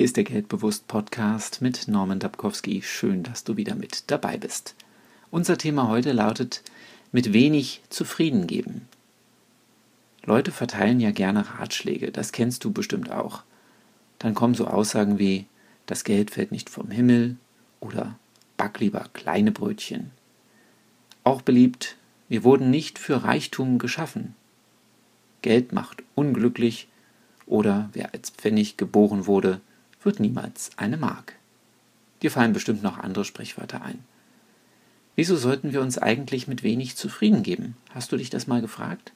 Hier ist der Geldbewusst Podcast mit Norman Dabkowski. Schön, dass du wieder mit dabei bist. Unser Thema heute lautet mit wenig zufrieden geben. Leute verteilen ja gerne Ratschläge, das kennst du bestimmt auch. Dann kommen so Aussagen wie das Geld fällt nicht vom Himmel oder back lieber kleine Brötchen. Auch beliebt, wir wurden nicht für Reichtum geschaffen. Geld macht unglücklich oder wer als Pfennig geboren wurde, wird niemals eine Mark. Dir fallen bestimmt noch andere Sprichwörter ein. Wieso sollten wir uns eigentlich mit wenig zufrieden geben? Hast du dich das mal gefragt?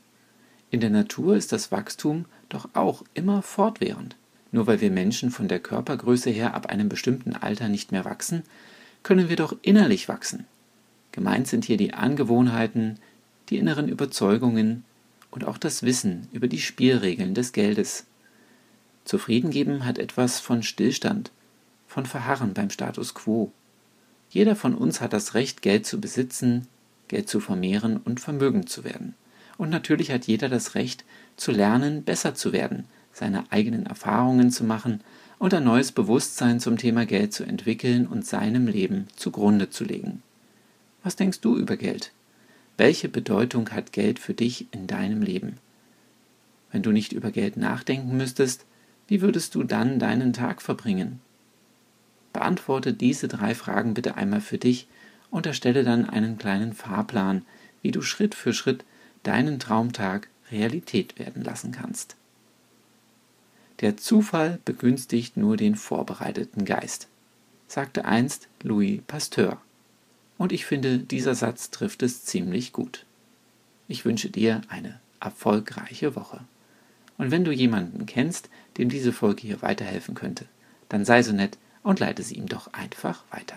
In der Natur ist das Wachstum doch auch immer fortwährend. Nur weil wir Menschen von der Körpergröße her ab einem bestimmten Alter nicht mehr wachsen, können wir doch innerlich wachsen. Gemeint sind hier die Angewohnheiten, die inneren Überzeugungen und auch das Wissen über die Spielregeln des Geldes. Zufrieden geben hat etwas von Stillstand, von Verharren beim Status quo. Jeder von uns hat das Recht, Geld zu besitzen, Geld zu vermehren und vermögend zu werden. Und natürlich hat jeder das Recht, zu lernen, besser zu werden, seine eigenen Erfahrungen zu machen und ein neues Bewusstsein zum Thema Geld zu entwickeln und seinem Leben zugrunde zu legen. Was denkst du über Geld? Welche Bedeutung hat Geld für dich in deinem Leben? Wenn du nicht über Geld nachdenken müsstest, wie würdest du dann deinen Tag verbringen? Beantworte diese drei Fragen bitte einmal für dich und erstelle dann einen kleinen Fahrplan, wie du Schritt für Schritt deinen Traumtag Realität werden lassen kannst. Der Zufall begünstigt nur den vorbereiteten Geist, sagte einst Louis Pasteur. Und ich finde, dieser Satz trifft es ziemlich gut. Ich wünsche dir eine erfolgreiche Woche. Und wenn du jemanden kennst, dem diese Folge hier weiterhelfen könnte, dann sei so nett und leite sie ihm doch einfach weiter.